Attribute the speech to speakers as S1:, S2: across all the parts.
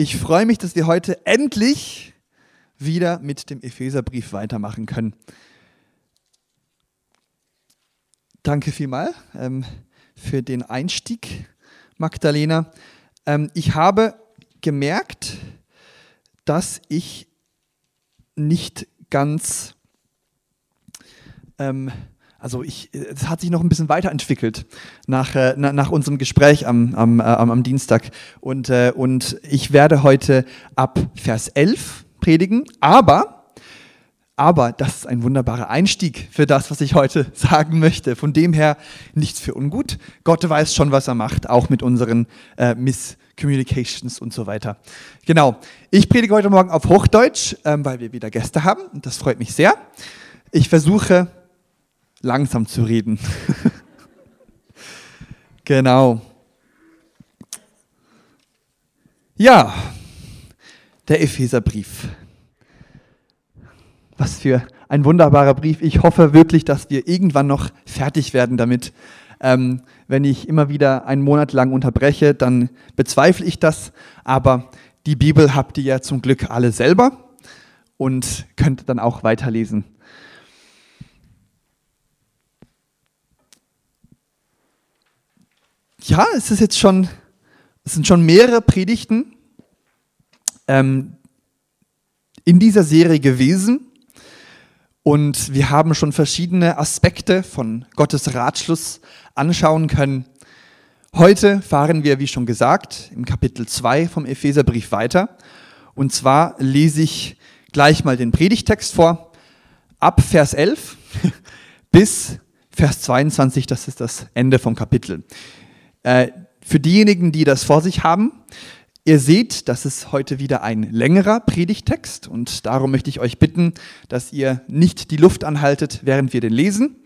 S1: Ich freue mich, dass wir heute endlich wieder mit dem Epheserbrief weitermachen können. Danke vielmal ähm, für den Einstieg, Magdalena. Ähm, ich habe gemerkt, dass ich nicht ganz ähm, also ich, es hat sich noch ein bisschen weiterentwickelt nach, äh, nach unserem Gespräch am, am, äh, am Dienstag. Und, äh, und ich werde heute ab Vers 11 predigen, aber, aber das ist ein wunderbarer Einstieg für das, was ich heute sagen möchte. Von dem her nichts für ungut. Gott weiß schon, was er macht, auch mit unseren äh, Misscommunications und so weiter. Genau. Ich predige heute Morgen auf Hochdeutsch, ähm, weil wir wieder Gäste haben. Und das freut mich sehr. Ich versuche langsam zu reden. genau. Ja, der Epheserbrief. Was für ein wunderbarer Brief. Ich hoffe wirklich, dass wir irgendwann noch fertig werden damit. Ähm, wenn ich immer wieder einen Monat lang unterbreche, dann bezweifle ich das. Aber die Bibel habt ihr ja zum Glück alle selber und könnt dann auch weiterlesen. Ja, es ist jetzt schon, es sind schon mehrere Predigten ähm, in dieser Serie gewesen. Und wir haben schon verschiedene Aspekte von Gottes Ratschluss anschauen können. Heute fahren wir, wie schon gesagt, im Kapitel 2 vom Epheserbrief weiter. Und zwar lese ich gleich mal den Predigtext vor, ab Vers 11 bis Vers 22, das ist das Ende vom Kapitel. Äh, für diejenigen, die das vor sich haben, ihr seht, das ist heute wieder ein längerer Predigtext und darum möchte ich euch bitten, dass ihr nicht die Luft anhaltet, während wir den lesen.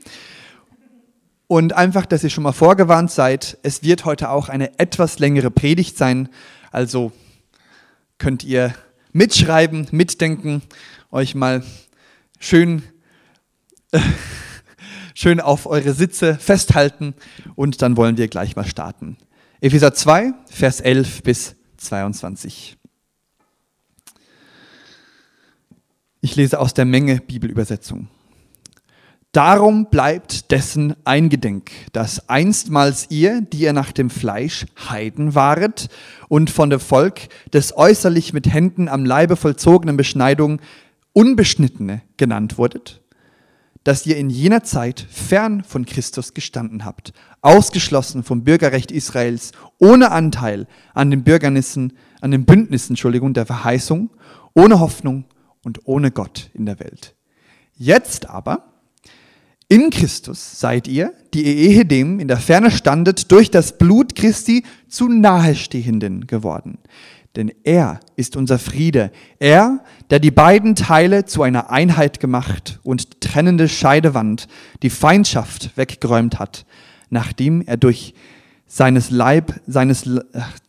S1: Und einfach, dass ihr schon mal vorgewarnt seid, es wird heute auch eine etwas längere Predigt sein. Also könnt ihr mitschreiben, mitdenken, euch mal schön äh, schön auf eure Sitze festhalten und dann wollen wir gleich mal starten. Epheser 2, Vers 11 bis 22. Ich lese aus der Menge Bibelübersetzung. Darum bleibt dessen eingedenk, dass einstmals ihr, die ihr nach dem Fleisch Heiden waret und von dem Volk des äußerlich mit Händen am Leibe vollzogenen Beschneidung Unbeschnittene genannt wurdet, dass ihr in jener Zeit fern von Christus gestanden habt, ausgeschlossen vom Bürgerrecht Israels, ohne Anteil an den Bürgernissen, an den Bündnissen, Entschuldigung, der Verheißung, ohne Hoffnung und ohne Gott in der Welt. Jetzt aber, in Christus seid ihr, die ihr ehedem in der Ferne standet, durch das Blut Christi zu Nahestehenden geworden denn er ist unser Friede. Er, der die beiden Teile zu einer Einheit gemacht und trennende Scheidewand, die Feindschaft weggeräumt hat, nachdem er durch seines Leib, seines,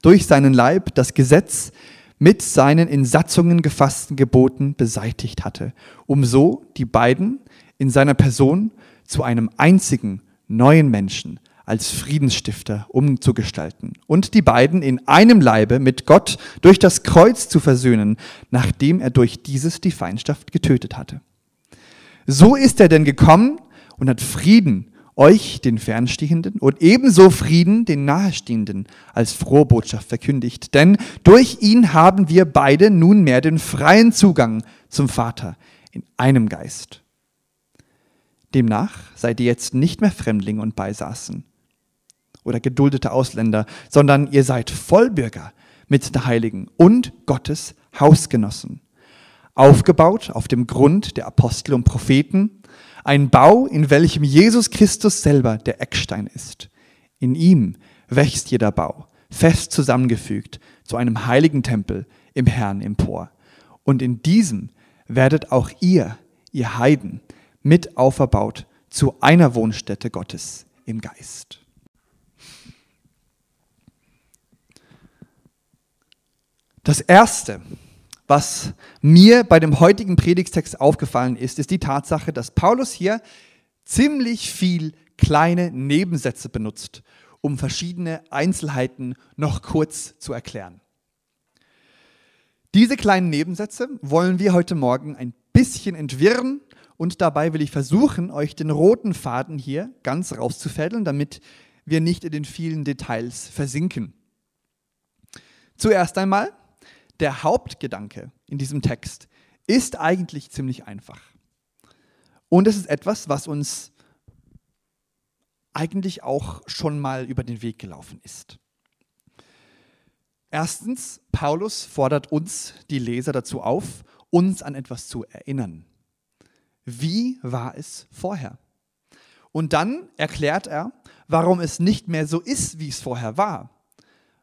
S1: durch seinen Leib das Gesetz mit seinen in Satzungen gefassten Geboten beseitigt hatte, um so die beiden in seiner Person zu einem einzigen neuen Menschen als Friedensstifter umzugestalten und die beiden in einem Leibe mit Gott durch das Kreuz zu versöhnen, nachdem er durch dieses die Feindschaft getötet hatte. So ist er denn gekommen und hat Frieden euch, den Fernstehenden, und ebenso Frieden den Nahestehenden als frohe Botschaft verkündigt. Denn durch ihn haben wir beide nunmehr den freien Zugang zum Vater in einem Geist. Demnach seid ihr jetzt nicht mehr Fremdlinge und Beisaßen oder geduldete Ausländer, sondern ihr seid Vollbürger mit der Heiligen und Gottes Hausgenossen. Aufgebaut auf dem Grund der Apostel und Propheten, ein Bau, in welchem Jesus Christus selber der Eckstein ist. In ihm wächst jeder Bau, fest zusammengefügt, zu einem heiligen Tempel im Herrn empor. Und in diesem werdet auch ihr, ihr Heiden, mit auferbaut zu einer Wohnstätte Gottes im Geist. Das Erste, was mir bei dem heutigen Predigtext aufgefallen ist, ist die Tatsache, dass Paulus hier ziemlich viel kleine Nebensätze benutzt, um verschiedene Einzelheiten noch kurz zu erklären. Diese kleinen Nebensätze wollen wir heute Morgen ein bisschen entwirren und dabei will ich versuchen, euch den roten Faden hier ganz rauszufädeln, damit wir nicht in den vielen Details versinken. Zuerst einmal, der Hauptgedanke in diesem Text ist eigentlich ziemlich einfach. Und es ist etwas, was uns eigentlich auch schon mal über den Weg gelaufen ist. Erstens, Paulus fordert uns, die Leser, dazu auf, uns an etwas zu erinnern. Wie war es vorher? Und dann erklärt er, warum es nicht mehr so ist, wie es vorher war.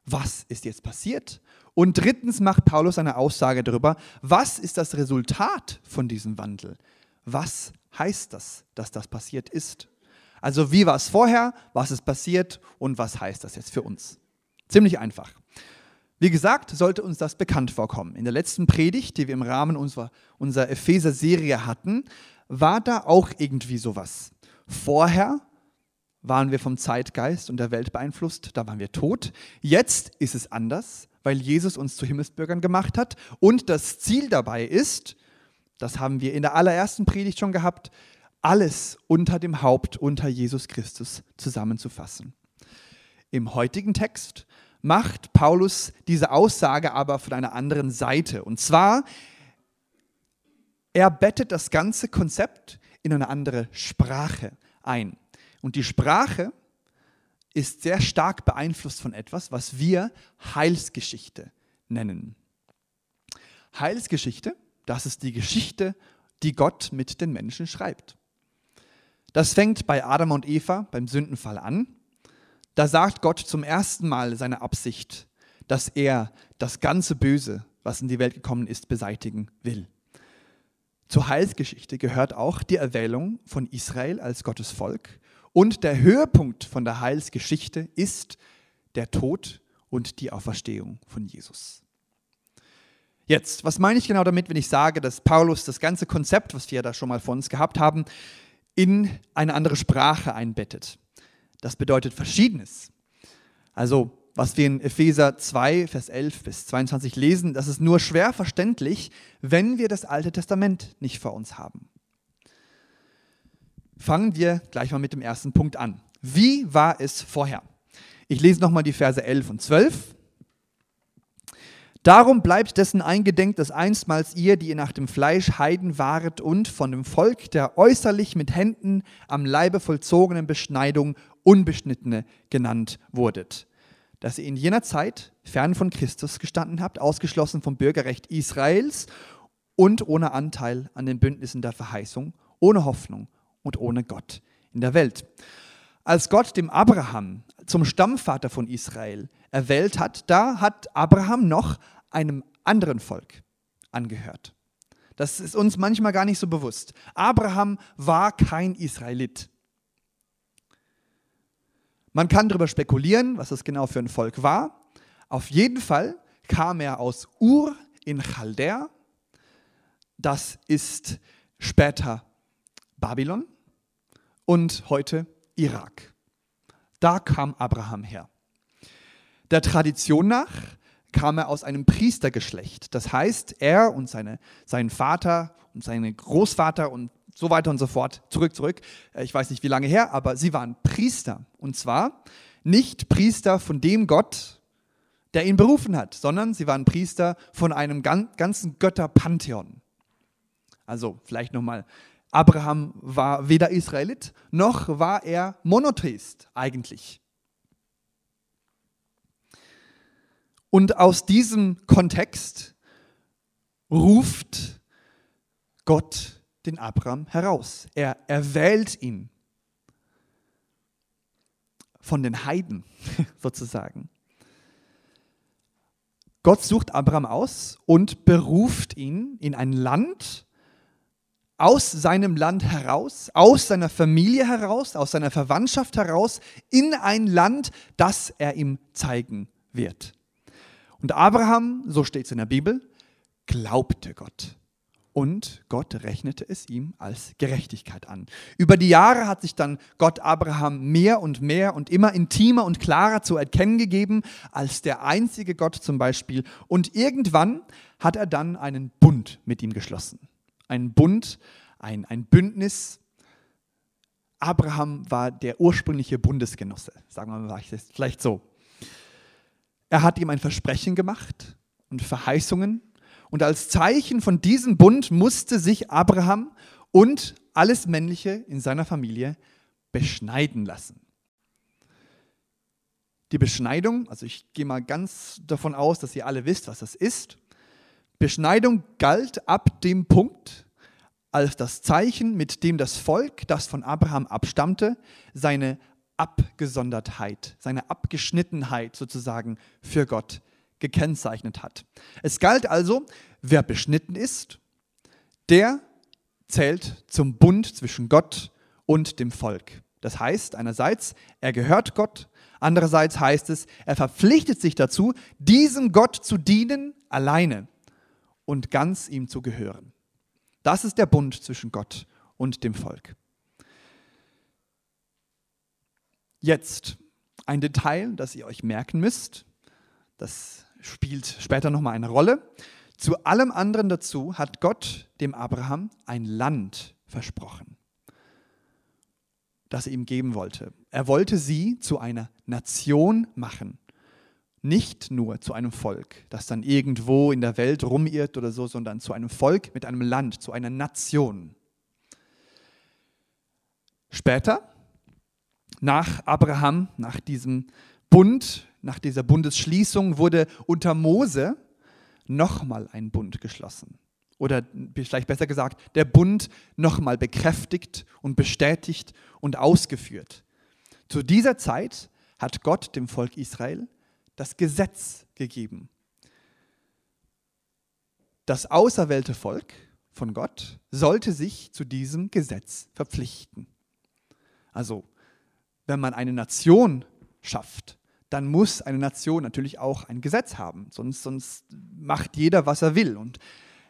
S1: Was ist jetzt passiert? Und drittens macht Paulus eine Aussage darüber, was ist das Resultat von diesem Wandel? Was heißt das, dass das passiert ist? Also wie war es vorher, was ist passiert und was heißt das jetzt für uns? Ziemlich einfach. Wie gesagt, sollte uns das bekannt vorkommen. In der letzten Predigt, die wir im Rahmen unserer, unserer Epheser-Serie hatten, war da auch irgendwie sowas. Vorher waren wir vom Zeitgeist und der Welt beeinflusst, da waren wir tot. Jetzt ist es anders, weil Jesus uns zu Himmelsbürgern gemacht hat. Und das Ziel dabei ist, das haben wir in der allerersten Predigt schon gehabt, alles unter dem Haupt, unter Jesus Christus zusammenzufassen. Im heutigen Text macht Paulus diese Aussage aber von einer anderen Seite. Und zwar, er bettet das ganze Konzept in eine andere Sprache ein. Und die Sprache ist sehr stark beeinflusst von etwas, was wir Heilsgeschichte nennen. Heilsgeschichte, das ist die Geschichte, die Gott mit den Menschen schreibt. Das fängt bei Adam und Eva beim Sündenfall an. Da sagt Gott zum ersten Mal seine Absicht, dass er das ganze Böse, was in die Welt gekommen ist, beseitigen will. Zur Heilsgeschichte gehört auch die Erwählung von Israel als Gottes Volk. Und der Höhepunkt von der Heilsgeschichte ist der Tod und die Auferstehung von Jesus. Jetzt, was meine ich genau damit, wenn ich sage, dass Paulus das ganze Konzept, was wir da schon mal von uns gehabt haben, in eine andere Sprache einbettet. Das bedeutet Verschiedenes. Also, was wir in Epheser 2, Vers 11 bis 22 lesen, das ist nur schwer verständlich, wenn wir das Alte Testament nicht vor uns haben. Fangen wir gleich mal mit dem ersten Punkt an. Wie war es vorher? Ich lese nochmal die Verse 11 und 12. Darum bleibt dessen eingedenk, dass einstmals ihr, die ihr nach dem Fleisch Heiden waret und von dem Volk der äußerlich mit Händen am Leibe vollzogenen Beschneidung Unbeschnittene genannt wurdet. Dass ihr in jener Zeit fern von Christus gestanden habt, ausgeschlossen vom Bürgerrecht Israels und ohne Anteil an den Bündnissen der Verheißung, ohne Hoffnung und ohne Gott in der Welt. Als Gott dem Abraham zum Stammvater von Israel erwählt hat, da hat Abraham noch einem anderen Volk angehört. Das ist uns manchmal gar nicht so bewusst. Abraham war kein Israelit. Man kann darüber spekulieren, was das genau für ein Volk war. Auf jeden Fall kam er aus Ur in Chaldea. Das ist später Babylon und heute Irak. Da kam Abraham her. Der Tradition nach kam er aus einem Priestergeschlecht. Das heißt, er und seine, sein Vater und sein Großvater und so weiter und so fort, zurück, zurück, äh, ich weiß nicht wie lange her, aber sie waren Priester. Und zwar nicht Priester von dem Gott, der ihn berufen hat, sondern sie waren Priester von einem ganzen Götterpantheon. Also vielleicht nochmal, Abraham war weder Israelit, noch war er Monotheist eigentlich. Und aus diesem Kontext ruft Gott den Abraham heraus. Er erwählt ihn von den Heiden sozusagen. Gott sucht Abraham aus und beruft ihn in ein Land, aus seinem Land heraus, aus seiner Familie heraus, aus seiner Verwandtschaft heraus, in ein Land, das er ihm zeigen wird. Und Abraham, so steht es in der Bibel, glaubte Gott und Gott rechnete es ihm als Gerechtigkeit an. Über die Jahre hat sich dann Gott Abraham mehr und mehr und immer intimer und klarer zu erkennen gegeben als der einzige Gott zum Beispiel. Und irgendwann hat er dann einen Bund mit ihm geschlossen. Ein Bund, ein, ein Bündnis. Abraham war der ursprüngliche Bundesgenosse, sagen wir mal vielleicht so. Er hat ihm ein Versprechen gemacht und Verheißungen und als Zeichen von diesem Bund musste sich Abraham und alles Männliche in seiner Familie beschneiden lassen. Die Beschneidung, also ich gehe mal ganz davon aus, dass ihr alle wisst, was das ist. Beschneidung galt ab dem Punkt, als das Zeichen, mit dem das Volk, das von Abraham abstammte, seine Abgesondertheit, seine Abgeschnittenheit sozusagen für Gott gekennzeichnet hat. Es galt also, wer beschnitten ist, der zählt zum Bund zwischen Gott und dem Volk. Das heißt, einerseits, er gehört Gott, andererseits heißt es, er verpflichtet sich dazu, diesem Gott zu dienen alleine und ganz ihm zu gehören. Das ist der Bund zwischen Gott und dem Volk. Jetzt ein Detail, das ihr euch merken müsst. Das spielt später nochmal eine Rolle. Zu allem anderen dazu hat Gott dem Abraham ein Land versprochen, das er ihm geben wollte. Er wollte sie zu einer Nation machen, nicht nur zu einem Volk, das dann irgendwo in der Welt rumirrt oder so, sondern zu einem Volk mit einem Land, zu einer Nation. Später, nach Abraham, nach diesem Bund, nach dieser Bundesschließung wurde unter Mose nochmal ein Bund geschlossen. Oder vielleicht besser gesagt, der Bund nochmal bekräftigt und bestätigt und ausgeführt. Zu dieser Zeit hat Gott dem Volk Israel das Gesetz gegeben. Das auserwählte Volk von Gott sollte sich zu diesem Gesetz verpflichten. Also, wenn man eine Nation schafft, dann muss eine Nation natürlich auch ein Gesetz haben. Sonst, sonst macht jeder, was er will. Und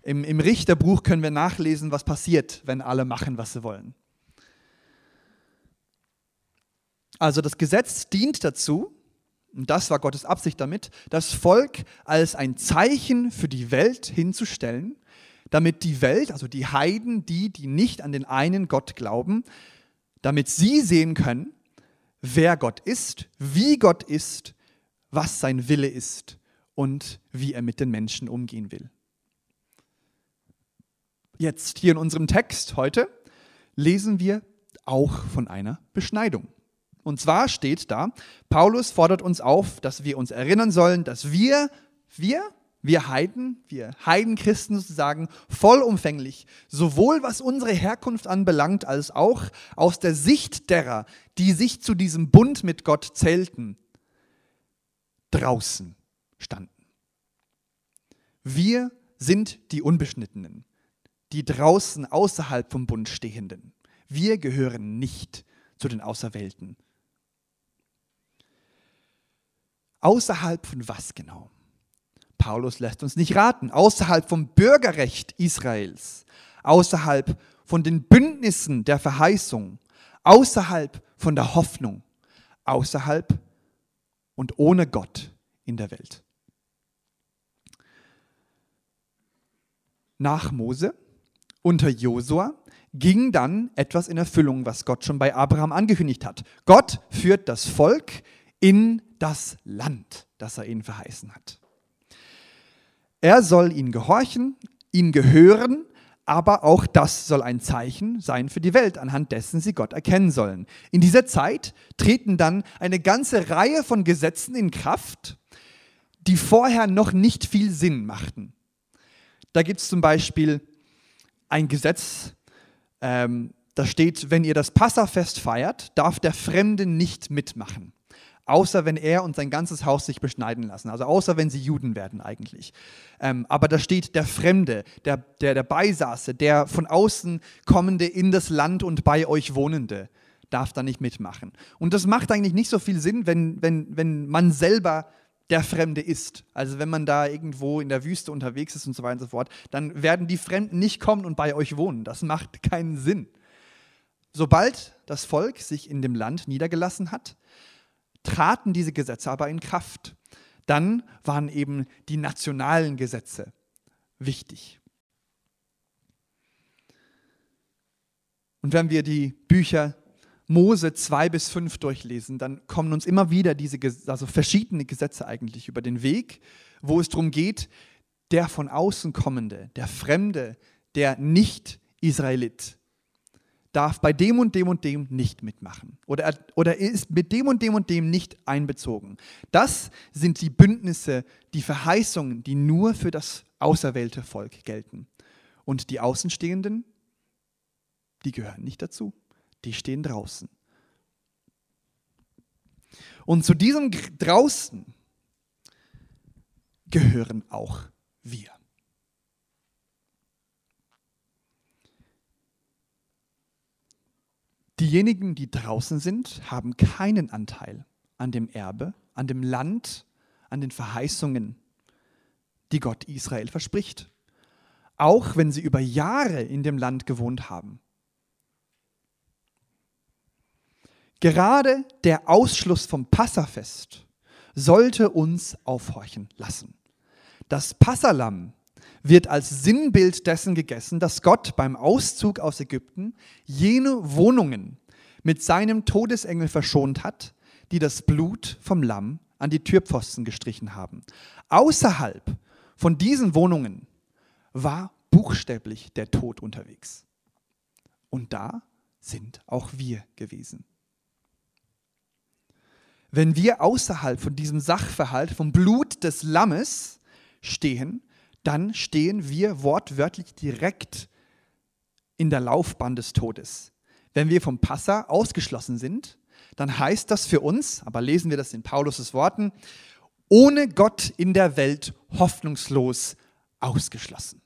S1: im, im Richterbuch können wir nachlesen, was passiert, wenn alle machen, was sie wollen. Also das Gesetz dient dazu, und das war Gottes Absicht damit, das Volk als ein Zeichen für die Welt hinzustellen, damit die Welt, also die Heiden, die, die nicht an den einen Gott glauben, damit sie sehen können, wer Gott ist, wie Gott ist, was sein Wille ist und wie er mit den Menschen umgehen will. Jetzt hier in unserem Text heute lesen wir auch von einer Beschneidung. Und zwar steht da, Paulus fordert uns auf, dass wir uns erinnern sollen, dass wir, wir, wir Heiden, wir Heidenchristen sozusagen, vollumfänglich, sowohl was unsere Herkunft anbelangt, als auch aus der Sicht derer, die sich zu diesem Bund mit Gott zählten, draußen standen. Wir sind die Unbeschnittenen, die draußen außerhalb vom Bund stehenden. Wir gehören nicht zu den Auserwählten. Außerhalb von was genau? Paulus lässt uns nicht raten. Außerhalb vom Bürgerrecht Israels, außerhalb von den Bündnissen der Verheißung, außerhalb von der Hoffnung, außerhalb und ohne Gott in der Welt. Nach Mose unter Josua ging dann etwas in Erfüllung, was Gott schon bei Abraham angekündigt hat. Gott führt das Volk in das Land, das er ihnen verheißen hat. Er soll ihnen gehorchen, ihnen gehören, aber auch das soll ein Zeichen sein für die Welt, anhand dessen sie Gott erkennen sollen. In dieser Zeit treten dann eine ganze Reihe von Gesetzen in Kraft, die vorher noch nicht viel Sinn machten. Da gibt es zum Beispiel ein Gesetz, ähm, da steht, wenn ihr das Passafest feiert, darf der Fremde nicht mitmachen außer wenn er und sein ganzes Haus sich beschneiden lassen. Also außer wenn sie Juden werden eigentlich. Ähm, aber da steht der Fremde, der, der, der Beisaße, der von außen kommende in das Land und bei euch Wohnende darf da nicht mitmachen. Und das macht eigentlich nicht so viel Sinn, wenn, wenn, wenn man selber der Fremde ist. Also wenn man da irgendwo in der Wüste unterwegs ist und so weiter und so fort, dann werden die Fremden nicht kommen und bei euch wohnen. Das macht keinen Sinn. Sobald das Volk sich in dem Land niedergelassen hat, traten diese Gesetze aber in Kraft. Dann waren eben die nationalen Gesetze wichtig. Und wenn wir die Bücher Mose 2 bis 5 durchlesen, dann kommen uns immer wieder diese also verschiedene Gesetze eigentlich über den Weg, wo es darum geht, der von außen kommende, der Fremde, der Nicht-Israelit darf bei dem und dem und dem nicht mitmachen oder, oder ist mit dem und dem und dem nicht einbezogen. Das sind die Bündnisse, die Verheißungen, die nur für das auserwählte Volk gelten. Und die Außenstehenden, die gehören nicht dazu. Die stehen draußen. Und zu diesem draußen gehören auch wir. Diejenigen, die draußen sind, haben keinen Anteil an dem Erbe, an dem Land, an den Verheißungen, die Gott Israel verspricht. Auch wenn sie über Jahre in dem Land gewohnt haben. Gerade der Ausschluss vom Passafest sollte uns aufhorchen lassen. Das Passalam wird als Sinnbild dessen gegessen, dass Gott beim Auszug aus Ägypten jene Wohnungen mit seinem Todesengel verschont hat, die das Blut vom Lamm an die Türpfosten gestrichen haben. Außerhalb von diesen Wohnungen war buchstäblich der Tod unterwegs. Und da sind auch wir gewesen. Wenn wir außerhalb von diesem Sachverhalt, vom Blut des Lammes stehen, dann stehen wir wortwörtlich direkt in der Laufbahn des Todes. Wenn wir vom Passa ausgeschlossen sind, dann heißt das für uns, aber lesen wir das in Paulus' Worten, ohne Gott in der Welt hoffnungslos ausgeschlossen.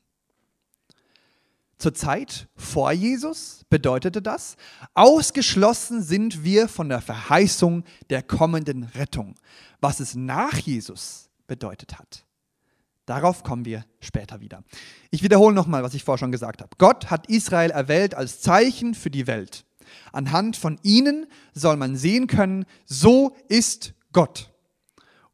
S1: Zur Zeit vor Jesus bedeutete das, ausgeschlossen sind wir von der Verheißung der kommenden Rettung, was es nach Jesus bedeutet hat. Darauf kommen wir später wieder. Ich wiederhole nochmal, was ich vorher schon gesagt habe. Gott hat Israel erwählt als Zeichen für die Welt. Anhand von ihnen soll man sehen können, so ist Gott.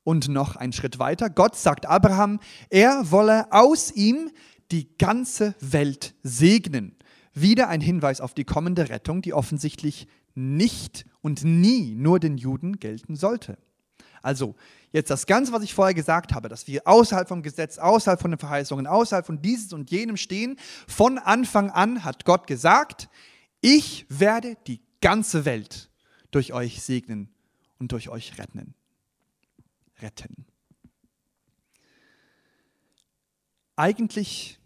S1: Und noch einen Schritt weiter, Gott sagt Abraham, er wolle aus ihm die ganze Welt segnen. Wieder ein Hinweis auf die kommende Rettung, die offensichtlich nicht und nie nur den Juden gelten sollte. Also jetzt das Ganze, was ich vorher gesagt habe, dass wir außerhalb vom Gesetz, außerhalb von den Verheißungen, außerhalb von dieses und jenem stehen, von Anfang an hat Gott gesagt, ich werde die ganze Welt durch euch segnen und durch euch retten. Retten. Eigentlich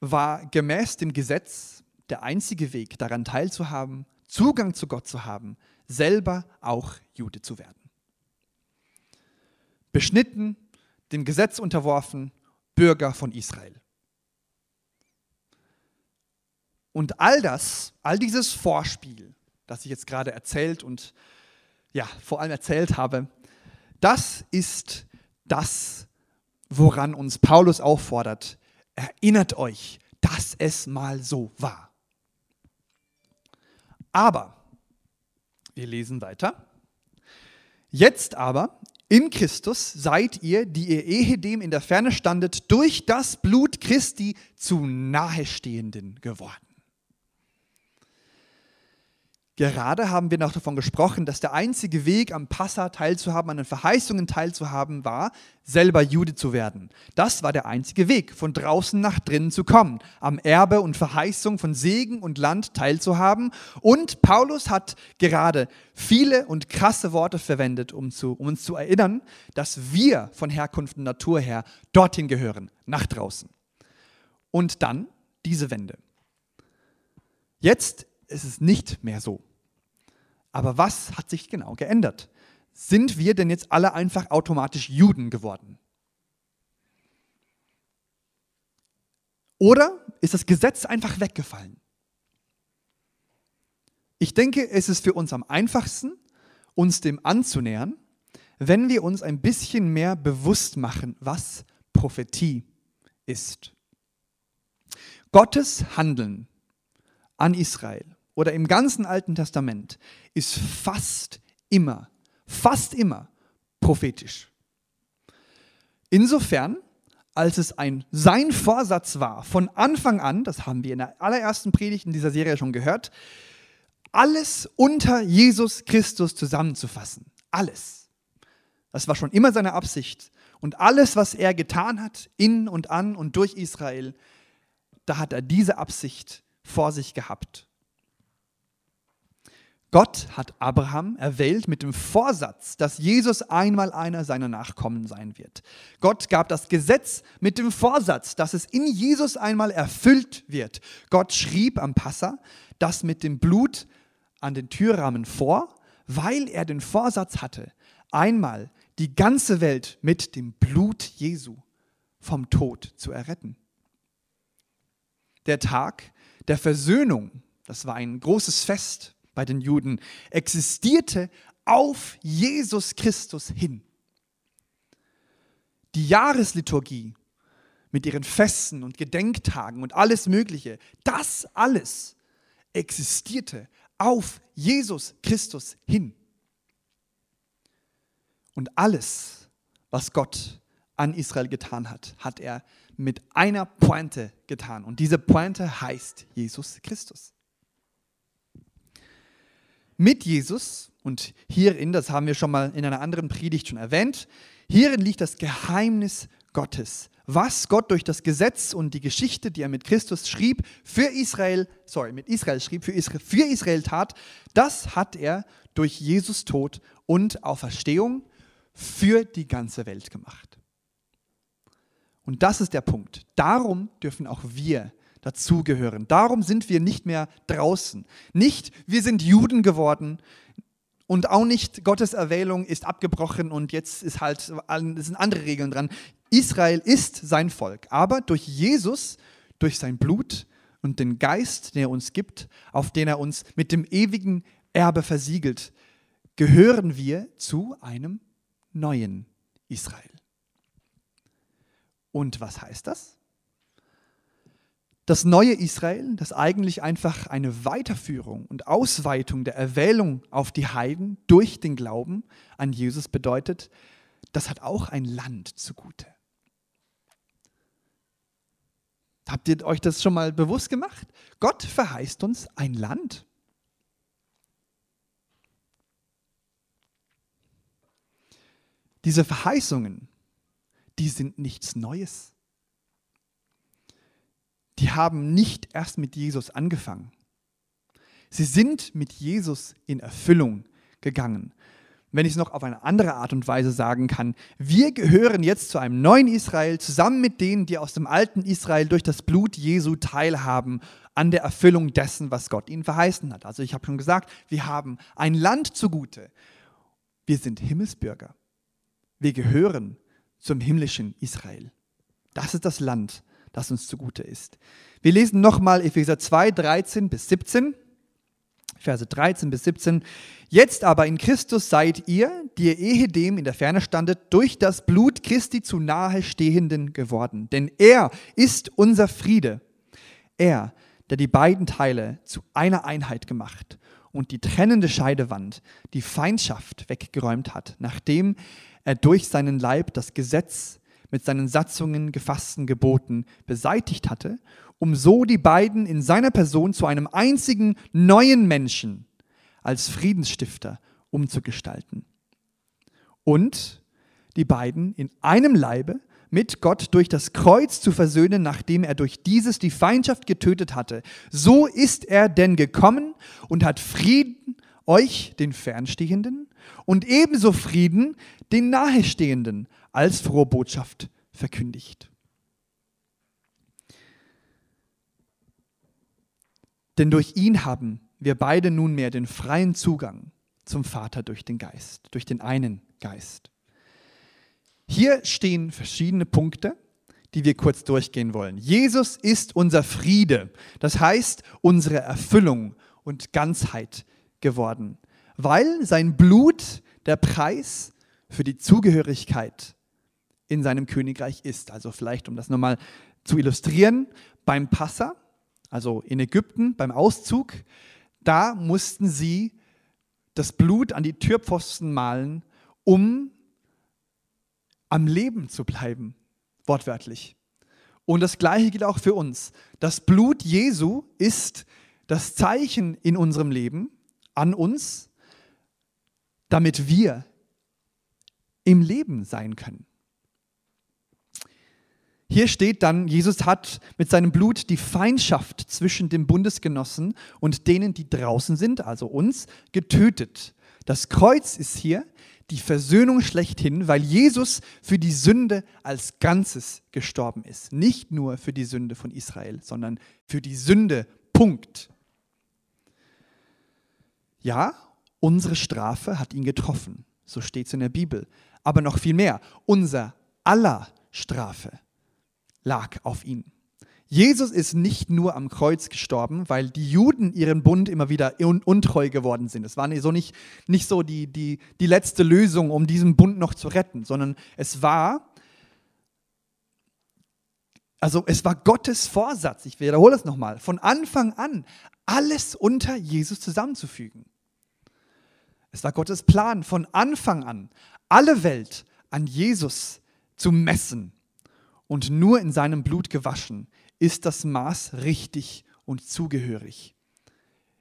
S1: war gemäß dem Gesetz der einzige Weg, daran teilzuhaben, Zugang zu Gott zu haben, selber auch Jude zu werden beschnitten, dem Gesetz unterworfen, Bürger von Israel. Und all das, all dieses Vorspiel, das ich jetzt gerade erzählt und ja, vor allem erzählt habe, das ist das, woran uns Paulus auffordert. Erinnert euch, dass es mal so war. Aber, wir lesen weiter. Jetzt aber in Christus seid ihr, die ihr ehedem in der Ferne standet, durch das Blut Christi zu Nahestehenden geworden. Gerade haben wir noch davon gesprochen, dass der einzige Weg, am Passa teilzuhaben, an den Verheißungen teilzuhaben, war, selber Jude zu werden. Das war der einzige Weg, von draußen nach drinnen zu kommen, am Erbe und Verheißung von Segen und Land teilzuhaben. Und Paulus hat gerade viele und krasse Worte verwendet, um, zu, um uns zu erinnern, dass wir von Herkunft und Natur her dorthin gehören, nach draußen. Und dann diese Wende. Jetzt ist es nicht mehr so. Aber was hat sich genau geändert? Sind wir denn jetzt alle einfach automatisch Juden geworden? Oder ist das Gesetz einfach weggefallen? Ich denke, es ist für uns am einfachsten, uns dem anzunähern, wenn wir uns ein bisschen mehr bewusst machen, was Prophetie ist. Gottes Handeln an Israel oder im ganzen Alten Testament ist fast immer, fast immer prophetisch. Insofern, als es ein sein Vorsatz war, von Anfang an, das haben wir in der allerersten Predigt in dieser Serie schon gehört, alles unter Jesus Christus zusammenzufassen. Alles. Das war schon immer seine Absicht. Und alles, was er getan hat, in und an und durch Israel, da hat er diese Absicht vor sich gehabt. Gott hat Abraham erwählt mit dem Vorsatz, dass Jesus einmal einer seiner Nachkommen sein wird. Gott gab das Gesetz mit dem Vorsatz, dass es in Jesus einmal erfüllt wird. Gott schrieb am Passa das mit dem Blut an den Türrahmen vor, weil er den Vorsatz hatte, einmal die ganze Welt mit dem Blut Jesu vom Tod zu erretten. Der Tag der Versöhnung, das war ein großes Fest bei den Juden, existierte auf Jesus Christus hin. Die Jahresliturgie mit ihren Festen und Gedenktagen und alles Mögliche, das alles existierte auf Jesus Christus hin. Und alles, was Gott an Israel getan hat, hat er mit einer Pointe getan. Und diese Pointe heißt Jesus Christus. Mit Jesus, und hierin, das haben wir schon mal in einer anderen Predigt schon erwähnt, hierin liegt das Geheimnis Gottes. Was Gott durch das Gesetz und die Geschichte, die er mit Christus schrieb, für Israel, sorry, mit Israel schrieb, für Israel, für Israel tat, das hat er durch Jesus Tod und Auferstehung für die ganze Welt gemacht. Und das ist der Punkt. Darum dürfen auch wir dazugehören. Darum sind wir nicht mehr draußen. Nicht, wir sind Juden geworden und auch nicht Gottes Erwählung ist abgebrochen und jetzt ist halt, sind andere Regeln dran. Israel ist sein Volk, aber durch Jesus, durch sein Blut und den Geist, den er uns gibt, auf den er uns mit dem ewigen Erbe versiegelt, gehören wir zu einem neuen Israel. Und was heißt das? Das neue Israel, das eigentlich einfach eine Weiterführung und Ausweitung der Erwählung auf die Heiden durch den Glauben an Jesus bedeutet, das hat auch ein Land zugute. Habt ihr euch das schon mal bewusst gemacht? Gott verheißt uns ein Land. Diese Verheißungen, die sind nichts Neues. Die haben nicht erst mit Jesus angefangen. Sie sind mit Jesus in Erfüllung gegangen. Wenn ich es noch auf eine andere Art und Weise sagen kann, wir gehören jetzt zu einem neuen Israel, zusammen mit denen, die aus dem alten Israel durch das Blut Jesu teilhaben an der Erfüllung dessen, was Gott ihnen verheißen hat. Also ich habe schon gesagt, wir haben ein Land zugute. Wir sind Himmelsbürger. Wir gehören zum himmlischen Israel. Das ist das Land, das uns zugute ist. Wir lesen nochmal Epheser 2, 13 bis 17. Verse 13 bis 17. Jetzt aber in Christus seid ihr, die ihr ehedem in der Ferne standet, durch das Blut Christi zu nahe Stehenden geworden. Denn er ist unser Friede. Er, der die beiden Teile zu einer Einheit gemacht und die trennende Scheidewand, die Feindschaft weggeräumt hat, nachdem er durch seinen Leib das Gesetz mit seinen Satzungen gefassten Geboten beseitigt hatte, um so die beiden in seiner Person zu einem einzigen neuen Menschen als Friedensstifter umzugestalten. Und die beiden in einem Leibe mit Gott durch das Kreuz zu versöhnen, nachdem er durch dieses die Feindschaft getötet hatte. So ist er denn gekommen und hat Frieden euch, den Fernstehenden, und ebenso Frieden den Nahestehenden als frohe Botschaft verkündigt. Denn durch ihn haben wir beide nunmehr den freien Zugang zum Vater durch den Geist, durch den einen Geist. Hier stehen verschiedene Punkte, die wir kurz durchgehen wollen. Jesus ist unser Friede, das heißt unsere Erfüllung und Ganzheit geworden, weil sein Blut der Preis für die Zugehörigkeit in seinem Königreich ist. Also vielleicht, um das nochmal zu illustrieren, beim Passa, also in Ägypten, beim Auszug, da mussten sie das Blut an die Türpfosten malen, um am Leben zu bleiben, wortwörtlich. Und das Gleiche gilt auch für uns. Das Blut Jesu ist das Zeichen in unserem Leben an uns, damit wir im Leben sein können. Hier steht dann, Jesus hat mit seinem Blut die Feindschaft zwischen dem Bundesgenossen und denen, die draußen sind, also uns, getötet. Das Kreuz ist hier die Versöhnung schlechthin, weil Jesus für die Sünde als Ganzes gestorben ist. Nicht nur für die Sünde von Israel, sondern für die Sünde. Punkt. Ja, unsere Strafe hat ihn getroffen. So steht es in der Bibel. Aber noch viel mehr. Unser aller Strafe lag auf ihn. Jesus ist nicht nur am Kreuz gestorben, weil die Juden ihren Bund immer wieder untreu geworden sind. Es war so nicht, nicht so die, die, die letzte Lösung, um diesen Bund noch zu retten, sondern es war, also es war Gottes Vorsatz, ich wiederhole es nochmal, von Anfang an alles unter Jesus zusammenzufügen. Es war Gottes Plan von Anfang an, alle Welt an Jesus zu messen und nur in seinem Blut gewaschen ist das Maß richtig und zugehörig.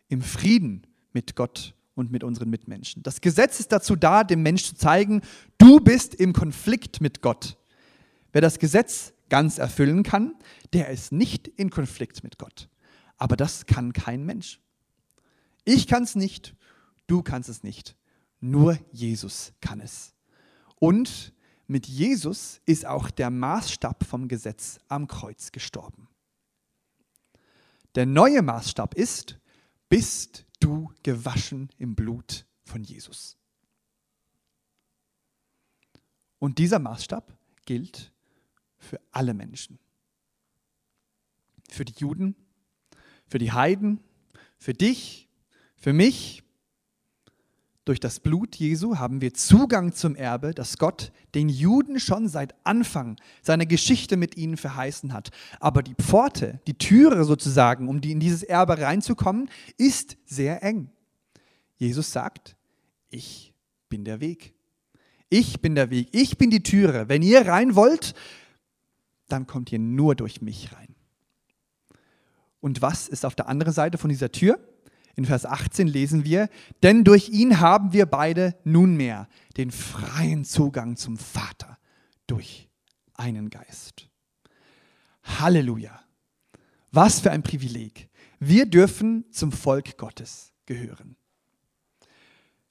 S1: Im Frieden mit Gott und mit unseren Mitmenschen. Das Gesetz ist dazu da, dem Menschen zu zeigen, du bist im Konflikt mit Gott. Wer das Gesetz ganz erfüllen kann, der ist nicht in Konflikt mit Gott. Aber das kann kein Mensch. Ich kann es nicht, du kannst es nicht. Nur Jesus kann es. Und mit Jesus ist auch der Maßstab vom Gesetz am Kreuz gestorben. Der neue Maßstab ist, bist du gewaschen im Blut von Jesus. Und dieser Maßstab gilt für alle Menschen. Für die Juden, für die Heiden, für dich, für mich, durch das Blut Jesu haben wir Zugang zum Erbe, das Gott den Juden schon seit Anfang seiner Geschichte mit ihnen verheißen hat. Aber die Pforte, die Türe sozusagen, um in dieses Erbe reinzukommen, ist sehr eng. Jesus sagt, ich bin der Weg. Ich bin der Weg, ich bin die Türe. Wenn ihr rein wollt, dann kommt ihr nur durch mich rein. Und was ist auf der anderen Seite von dieser Tür? In Vers 18 lesen wir, denn durch ihn haben wir beide nunmehr den freien Zugang zum Vater durch einen Geist. Halleluja. Was für ein Privileg. Wir dürfen zum Volk Gottes gehören.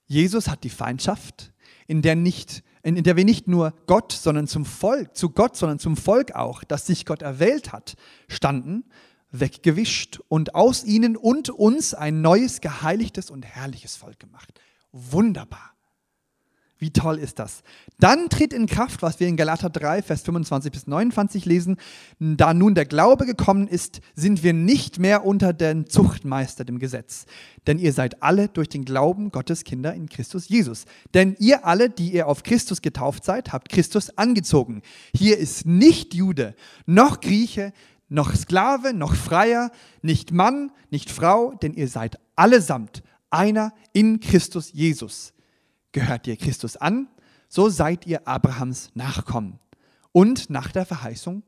S1: Jesus hat die Feindschaft, in der, nicht, in der wir nicht nur Gott, sondern zum Volk, zu Gott, sondern zum Volk auch, das sich Gott erwählt hat, standen, weggewischt und aus ihnen und uns ein neues, geheiligtes und herrliches Volk gemacht. Wunderbar. Wie toll ist das? Dann tritt in Kraft, was wir in Galater 3, Vers 25 bis 29 lesen, da nun der Glaube gekommen ist, sind wir nicht mehr unter den Zuchtmeister, dem Gesetz. Denn ihr seid alle durch den Glauben Gottes Kinder in Christus Jesus. Denn ihr alle, die ihr auf Christus getauft seid, habt Christus angezogen. Hier ist nicht Jude, noch Grieche, noch Sklave, noch Freier, nicht Mann, nicht Frau, denn ihr seid allesamt einer in Christus Jesus. Gehört ihr Christus an, so seid ihr Abrahams Nachkommen und nach der Verheißung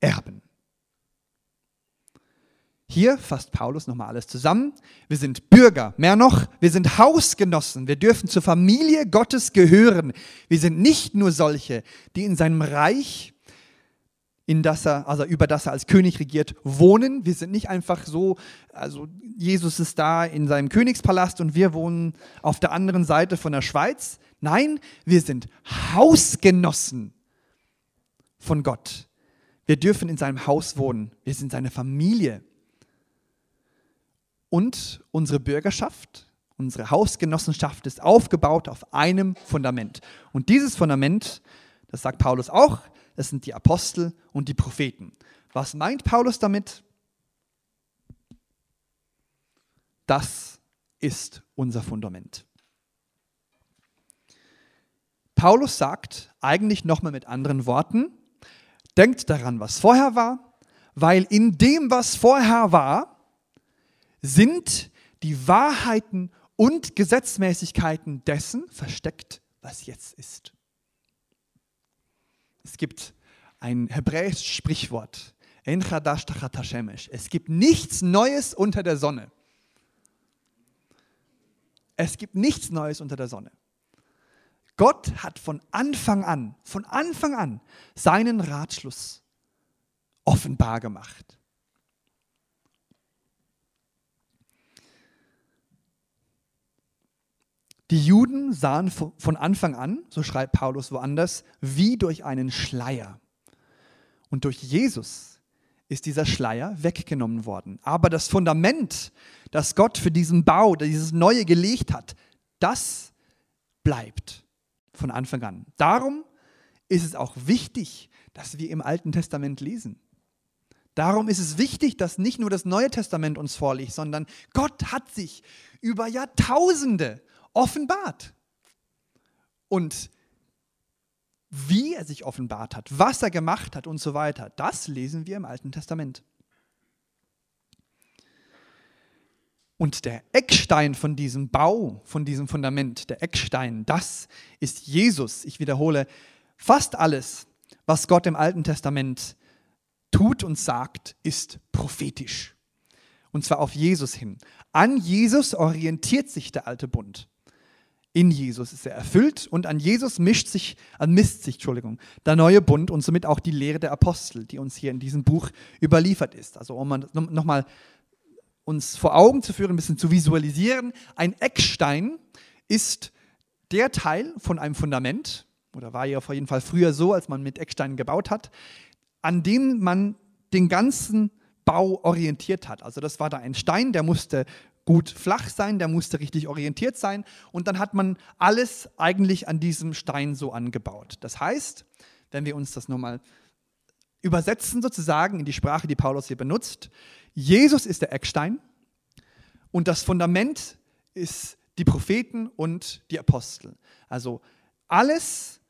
S1: Erben. Hier fasst Paulus nochmal alles zusammen. Wir sind Bürger, mehr noch, wir sind Hausgenossen, wir dürfen zur Familie Gottes gehören. Wir sind nicht nur solche, die in seinem Reich in das er, also über das er als König regiert, wohnen. Wir sind nicht einfach so, also Jesus ist da in seinem Königspalast und wir wohnen auf der anderen Seite von der Schweiz. Nein, wir sind Hausgenossen von Gott. Wir dürfen in seinem Haus wohnen. Wir sind seine Familie. Und unsere Bürgerschaft, unsere Hausgenossenschaft ist aufgebaut auf einem Fundament. Und dieses Fundament, das sagt Paulus auch, das sind die Apostel und die Propheten. Was meint Paulus damit? Das ist unser Fundament. Paulus sagt eigentlich nochmal mit anderen Worten, denkt daran, was vorher war, weil in dem, was vorher war, sind die Wahrheiten und Gesetzmäßigkeiten dessen versteckt, was jetzt ist. Es gibt ein hebräisches Sprichwort, es gibt nichts Neues unter der Sonne. Es gibt nichts Neues unter der Sonne. Gott hat von Anfang an, von Anfang an seinen Ratschluss offenbar gemacht. Die Juden sahen von Anfang an, so schreibt Paulus woanders, wie durch einen Schleier. Und durch Jesus ist dieser Schleier weggenommen worden. Aber das Fundament, das Gott für diesen Bau, dieses Neue gelegt hat, das bleibt von Anfang an. Darum ist es auch wichtig, dass wir im Alten Testament lesen. Darum ist es wichtig, dass nicht nur das Neue Testament uns vorliegt, sondern Gott hat sich über Jahrtausende offenbart. Und wie er sich offenbart hat, was er gemacht hat und so weiter, das lesen wir im Alten Testament. Und der Eckstein von diesem Bau, von diesem Fundament, der Eckstein, das ist Jesus. Ich wiederhole, fast alles, was Gott im Alten Testament tut und sagt, ist prophetisch. Und zwar auf Jesus hin. An Jesus orientiert sich der alte Bund. In Jesus ist er erfüllt und an Jesus mischt sich, misst sich, Entschuldigung, der neue Bund und somit auch die Lehre der Apostel, die uns hier in diesem Buch überliefert ist. Also um nochmal uns vor Augen zu führen, ein bisschen zu visualisieren, ein Eckstein ist der Teil von einem Fundament, oder war ja auf jeden Fall früher so, als man mit Ecksteinen gebaut hat, an dem man den ganzen Bau orientiert hat. Also das war da ein Stein, der musste gut flach sein, der musste richtig orientiert sein und dann hat man alles eigentlich an diesem Stein so angebaut. Das heißt, wenn wir uns das nochmal übersetzen sozusagen in die Sprache, die Paulus hier benutzt, Jesus ist der Eckstein und das Fundament ist die Propheten und die Apostel. Also alles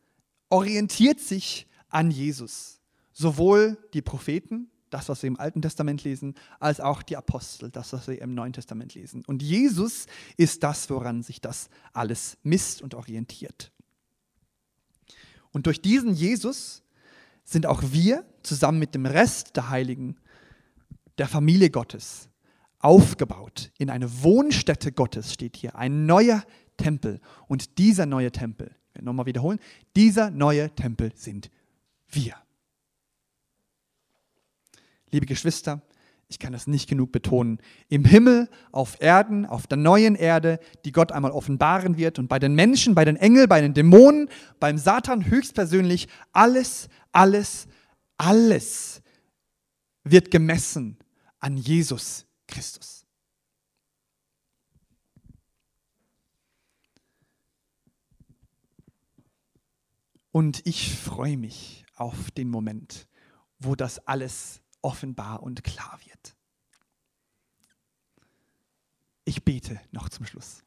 S1: orientiert sich an Jesus. Sowohl die Propheten das, was wir im Alten Testament lesen, als auch die Apostel, das, was wir im Neuen Testament lesen. Und Jesus ist das, woran sich das alles misst und orientiert. Und durch diesen Jesus sind auch wir zusammen mit dem Rest der Heiligen, der Familie Gottes, aufgebaut. In eine Wohnstätte Gottes steht hier, ein neuer Tempel. Und dieser neue Tempel, nochmal wiederholen, dieser neue Tempel sind wir. Liebe Geschwister, ich kann das nicht genug betonen, im Himmel, auf Erden, auf der neuen Erde, die Gott einmal offenbaren wird und bei den Menschen, bei den Engeln, bei den Dämonen, beim Satan höchstpersönlich, alles, alles, alles wird gemessen an Jesus Christus. Und ich freue mich auf den Moment, wo das alles offenbar und klar wird. Ich bete noch zum Schluss.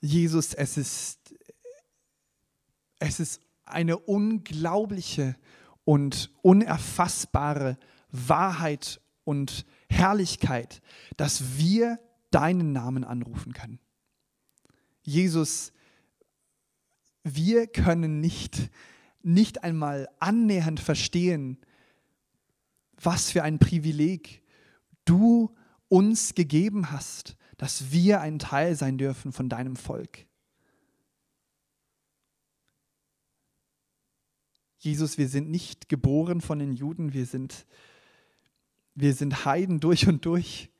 S1: Jesus, es ist, es ist eine unglaubliche und unerfassbare Wahrheit und Herrlichkeit, dass wir deinen Namen anrufen können. Jesus, wir können nicht nicht einmal annähernd verstehen, was für ein Privileg du uns gegeben hast, dass wir ein Teil sein dürfen von deinem Volk. Jesus, wir sind nicht geboren von den Juden, wir sind, wir sind Heiden durch und durch,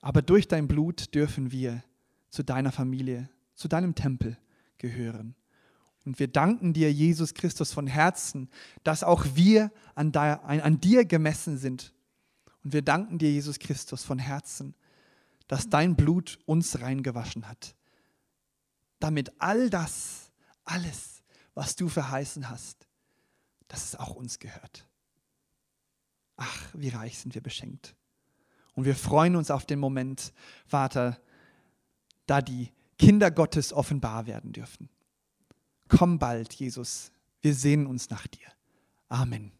S1: aber durch dein Blut dürfen wir zu deiner Familie, zu deinem Tempel gehören. Und wir danken dir, Jesus Christus, von Herzen, dass auch wir an, an dir gemessen sind. Und wir danken dir, Jesus Christus, von Herzen, dass dein Blut uns reingewaschen hat. Damit all das, alles, was du verheißen hast, dass es auch uns gehört. Ach, wie reich sind wir beschenkt. Und wir freuen uns auf den Moment, Vater, da die Kinder Gottes offenbar werden dürfen. Komm bald, Jesus. Wir sehnen uns nach dir. Amen.